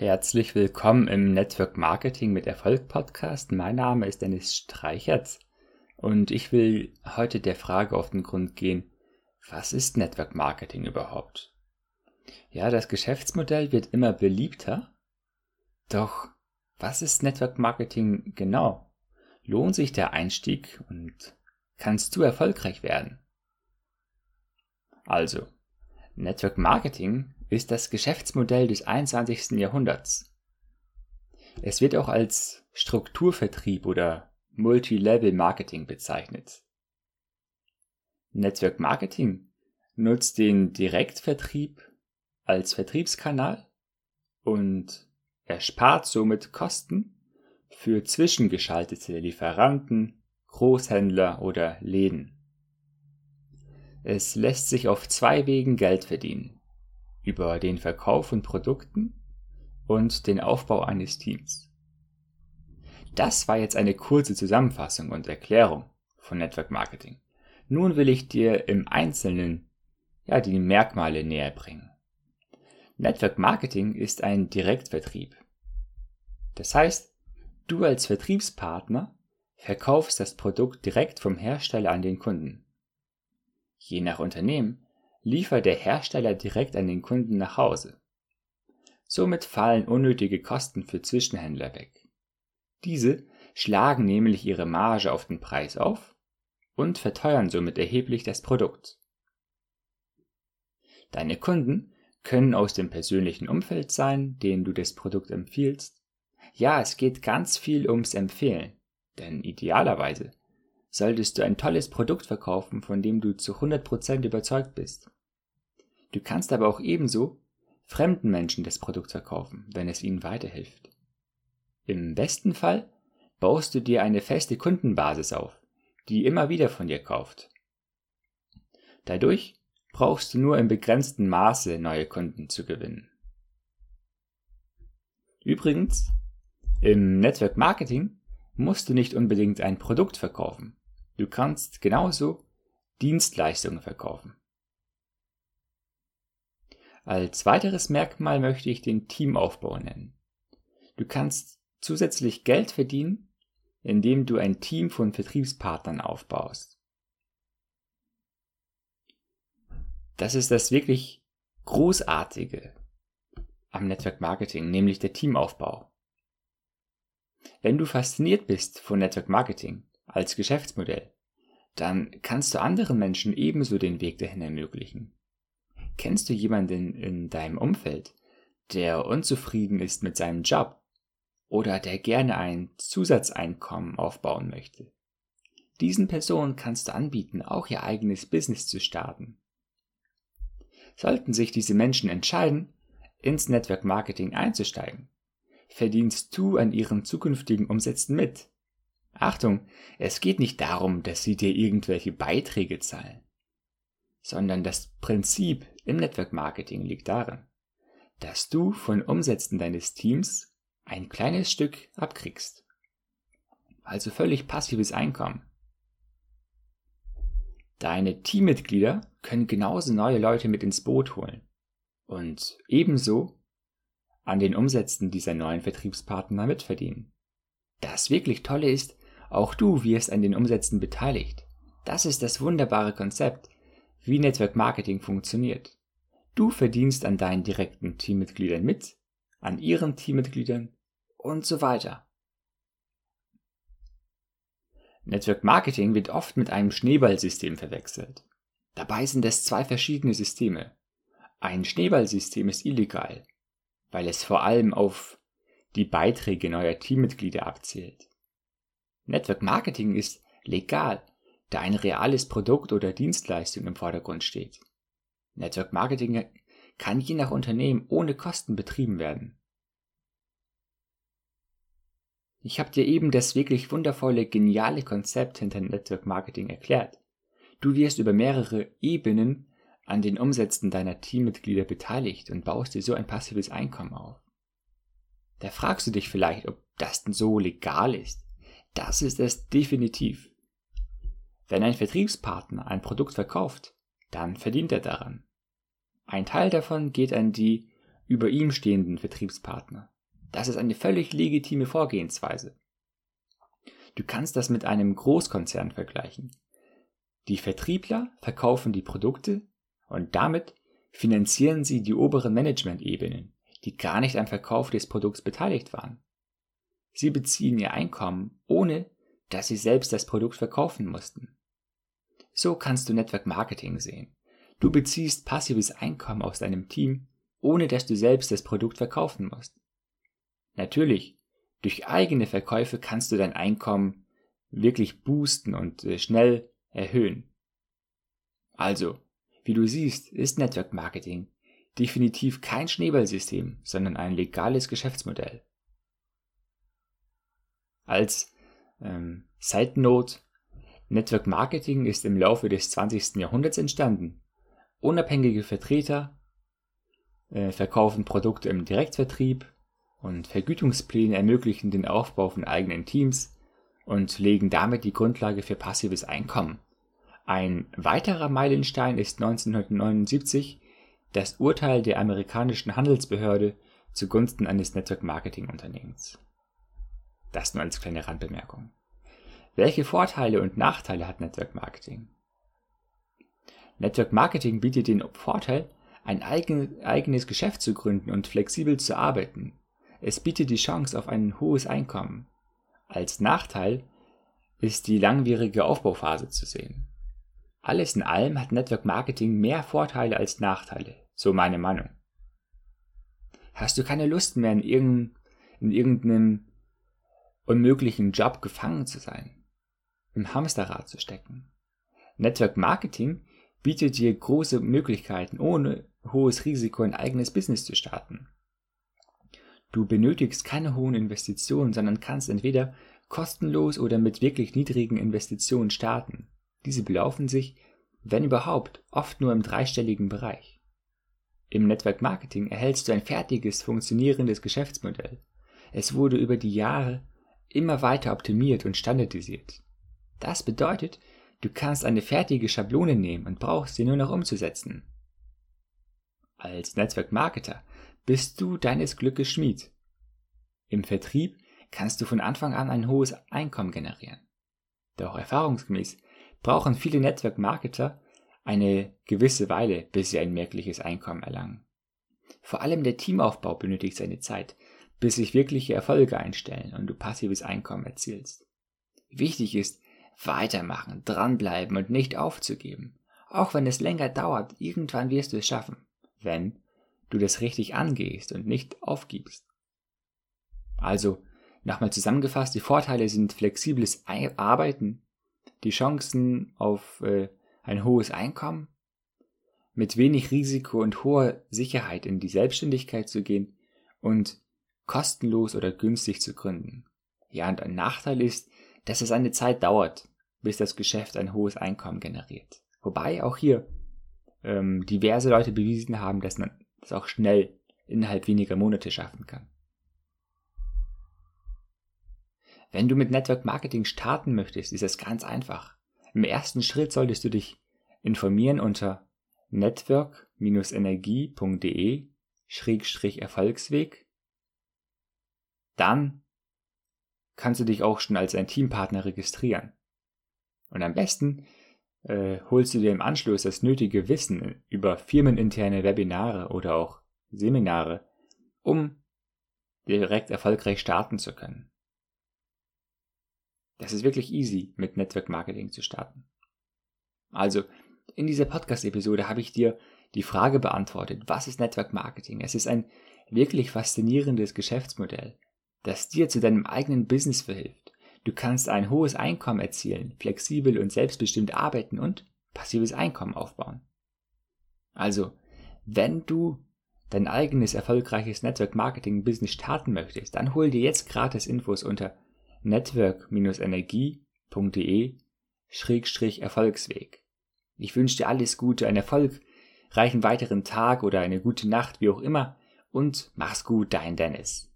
Herzlich willkommen im Network Marketing mit Erfolg Podcast. Mein Name ist Dennis Streichertz und ich will heute der Frage auf den Grund gehen, was ist Network Marketing überhaupt? Ja, das Geschäftsmodell wird immer beliebter. Doch was ist Network Marketing genau? Lohnt sich der Einstieg und kannst du erfolgreich werden? Also, Network Marketing ist das Geschäftsmodell des 21. Jahrhunderts. Es wird auch als Strukturvertrieb oder Multilevel Marketing bezeichnet. Network Marketing nutzt den Direktvertrieb als Vertriebskanal und erspart somit Kosten für zwischengeschaltete Lieferanten, Großhändler oder Läden. Es lässt sich auf zwei Wegen Geld verdienen über den Verkauf von Produkten und den Aufbau eines Teams. Das war jetzt eine kurze Zusammenfassung und Erklärung von Network Marketing. Nun will ich dir im Einzelnen ja die Merkmale näher bringen. Network Marketing ist ein Direktvertrieb. Das heißt, du als Vertriebspartner verkaufst das Produkt direkt vom Hersteller an den Kunden. Je nach Unternehmen liefert der Hersteller direkt an den Kunden nach Hause. Somit fallen unnötige Kosten für Zwischenhändler weg. Diese schlagen nämlich ihre Marge auf den Preis auf und verteuern somit erheblich das Produkt. Deine Kunden können aus dem persönlichen Umfeld sein, denen du das Produkt empfiehlst. Ja, es geht ganz viel ums Empfehlen, denn idealerweise solltest du ein tolles Produkt verkaufen, von dem du zu 100% überzeugt bist. Du kannst aber auch ebenso fremden Menschen das Produkt verkaufen, wenn es ihnen weiterhilft. Im besten Fall baust du dir eine feste Kundenbasis auf, die immer wieder von dir kauft. Dadurch brauchst du nur im begrenzten Maße neue Kunden zu gewinnen. Übrigens, im Network Marketing musst du nicht unbedingt ein Produkt verkaufen. Du kannst genauso Dienstleistungen verkaufen. Als weiteres Merkmal möchte ich den Teamaufbau nennen. Du kannst zusätzlich Geld verdienen, indem du ein Team von Vertriebspartnern aufbaust. Das ist das wirklich Großartige am Network Marketing, nämlich der Teamaufbau. Wenn du fasziniert bist von Network Marketing als Geschäftsmodell, dann kannst du anderen Menschen ebenso den Weg dahin ermöglichen. Kennst du jemanden in deinem Umfeld, der unzufrieden ist mit seinem Job oder der gerne ein Zusatzeinkommen aufbauen möchte? Diesen Personen kannst du anbieten, auch ihr eigenes Business zu starten. Sollten sich diese Menschen entscheiden, ins Network Marketing einzusteigen, verdienst du an ihren zukünftigen Umsätzen mit. Achtung, es geht nicht darum, dass sie dir irgendwelche Beiträge zahlen, sondern das Prinzip im Network Marketing liegt darin, dass du von Umsätzen deines Teams ein kleines Stück abkriegst. Also völlig passives Einkommen. Deine Teammitglieder können genauso neue Leute mit ins Boot holen und ebenso an den Umsätzen dieser neuen Vertriebspartner mitverdienen. Das wirklich Tolle ist, auch du wirst an den Umsätzen beteiligt. Das ist das wunderbare Konzept, wie Network Marketing funktioniert. Du verdienst an deinen direkten Teammitgliedern mit, an ihren Teammitgliedern und so weiter. Network Marketing wird oft mit einem Schneeballsystem verwechselt. Dabei sind es zwei verschiedene Systeme. Ein Schneeballsystem ist illegal, weil es vor allem auf die Beiträge neuer Teammitglieder abzielt. Network Marketing ist legal, da ein reales Produkt oder Dienstleistung im Vordergrund steht. Network Marketing kann je nach Unternehmen ohne Kosten betrieben werden. Ich habe dir eben das wirklich wundervolle, geniale Konzept hinter Network Marketing erklärt. Du wirst über mehrere Ebenen an den Umsätzen deiner Teammitglieder beteiligt und baust dir so ein passives Einkommen auf. Da fragst du dich vielleicht, ob das denn so legal ist. Das ist es definitiv. Wenn ein Vertriebspartner ein Produkt verkauft, dann verdient er daran. Ein Teil davon geht an die über ihm stehenden Vertriebspartner. Das ist eine völlig legitime Vorgehensweise. Du kannst das mit einem Großkonzern vergleichen. Die Vertriebler verkaufen die Produkte und damit finanzieren sie die oberen Management-Ebenen, die gar nicht am Verkauf des Produkts beteiligt waren. Sie beziehen ihr Einkommen, ohne dass sie selbst das Produkt verkaufen mussten. So kannst du Network Marketing sehen. Du beziehst passives Einkommen aus deinem Team, ohne dass du selbst das Produkt verkaufen musst. Natürlich, durch eigene Verkäufe kannst du dein Einkommen wirklich boosten und äh, schnell erhöhen. Also, wie du siehst, ist Network Marketing definitiv kein Schneeballsystem, sondern ein legales Geschäftsmodell. Als ähm, Side Note, Network Marketing ist im Laufe des 20. Jahrhunderts entstanden. Unabhängige Vertreter äh, verkaufen Produkte im Direktvertrieb und Vergütungspläne ermöglichen den Aufbau von eigenen Teams und legen damit die Grundlage für passives Einkommen. Ein weiterer Meilenstein ist 1979 das Urteil der amerikanischen Handelsbehörde zugunsten eines Network Marketing Unternehmens. Das nur als kleine Randbemerkung. Welche Vorteile und Nachteile hat Network Marketing? Network Marketing bietet den Vorteil, ein eigen, eigenes Geschäft zu gründen und flexibel zu arbeiten. Es bietet die Chance auf ein hohes Einkommen. Als Nachteil ist die langwierige Aufbauphase zu sehen. Alles in allem hat Network Marketing mehr Vorteile als Nachteile, so meine Meinung. Hast du keine Lust mehr in irgendeinem unmöglichen Job gefangen zu sein, im Hamsterrad zu stecken? Network Marketing bietet dir große Möglichkeiten, ohne hohes Risiko ein eigenes Business zu starten. Du benötigst keine hohen Investitionen, sondern kannst entweder kostenlos oder mit wirklich niedrigen Investitionen starten. Diese belaufen sich, wenn überhaupt, oft nur im dreistelligen Bereich. Im Network Marketing erhältst du ein fertiges, funktionierendes Geschäftsmodell. Es wurde über die Jahre immer weiter optimiert und standardisiert. Das bedeutet, du kannst eine fertige Schablone nehmen und brauchst sie nur noch umzusetzen. Als Network Marketer bist du deines Glückes Schmied. Im Vertrieb kannst du von Anfang an ein hohes Einkommen generieren. Doch erfahrungsgemäß brauchen viele Network-Marketer eine gewisse Weile, bis sie ein merkliches Einkommen erlangen. Vor allem der Teamaufbau benötigt seine Zeit, bis sich wirkliche Erfolge einstellen und du passives Einkommen erzielst. Wichtig ist, weitermachen, dranbleiben und nicht aufzugeben. Auch wenn es länger dauert, irgendwann wirst du es schaffen, wenn du das richtig angehst und nicht aufgibst. Also, nochmal zusammengefasst, die Vorteile sind flexibles Arbeiten, die Chancen auf äh, ein hohes Einkommen, mit wenig Risiko und hoher Sicherheit in die Selbstständigkeit zu gehen und kostenlos oder günstig zu gründen. Ja, und ein Nachteil ist, dass es eine Zeit dauert, bis das Geschäft ein hohes Einkommen generiert. Wobei auch hier ähm, diverse Leute bewiesen haben, dass man das auch schnell innerhalb weniger Monate schaffen kann. Wenn du mit Network Marketing starten möchtest, ist es ganz einfach. Im ersten Schritt solltest du dich informieren unter network-energie.de-erfolgsweg. Dann kannst du dich auch schon als ein Teampartner registrieren. Und am besten äh, holst du dir im Anschluss das nötige Wissen über firmeninterne Webinare oder auch Seminare, um direkt erfolgreich starten zu können. Das ist wirklich easy, mit Network Marketing zu starten. Also, in dieser Podcast-Episode habe ich dir die Frage beantwortet, was ist Network Marketing? Es ist ein wirklich faszinierendes Geschäftsmodell, das dir zu deinem eigenen Business verhilft. Du kannst ein hohes Einkommen erzielen, flexibel und selbstbestimmt arbeiten und passives Einkommen aufbauen. Also, wenn du dein eigenes erfolgreiches Network Marketing Business starten möchtest, dann hol dir jetzt gratis Infos unter network-energie.de-erfolgsweg. Ich wünsche dir alles Gute, einen erfolgreichen weiteren Tag oder eine gute Nacht, wie auch immer, und mach's gut, dein Dennis.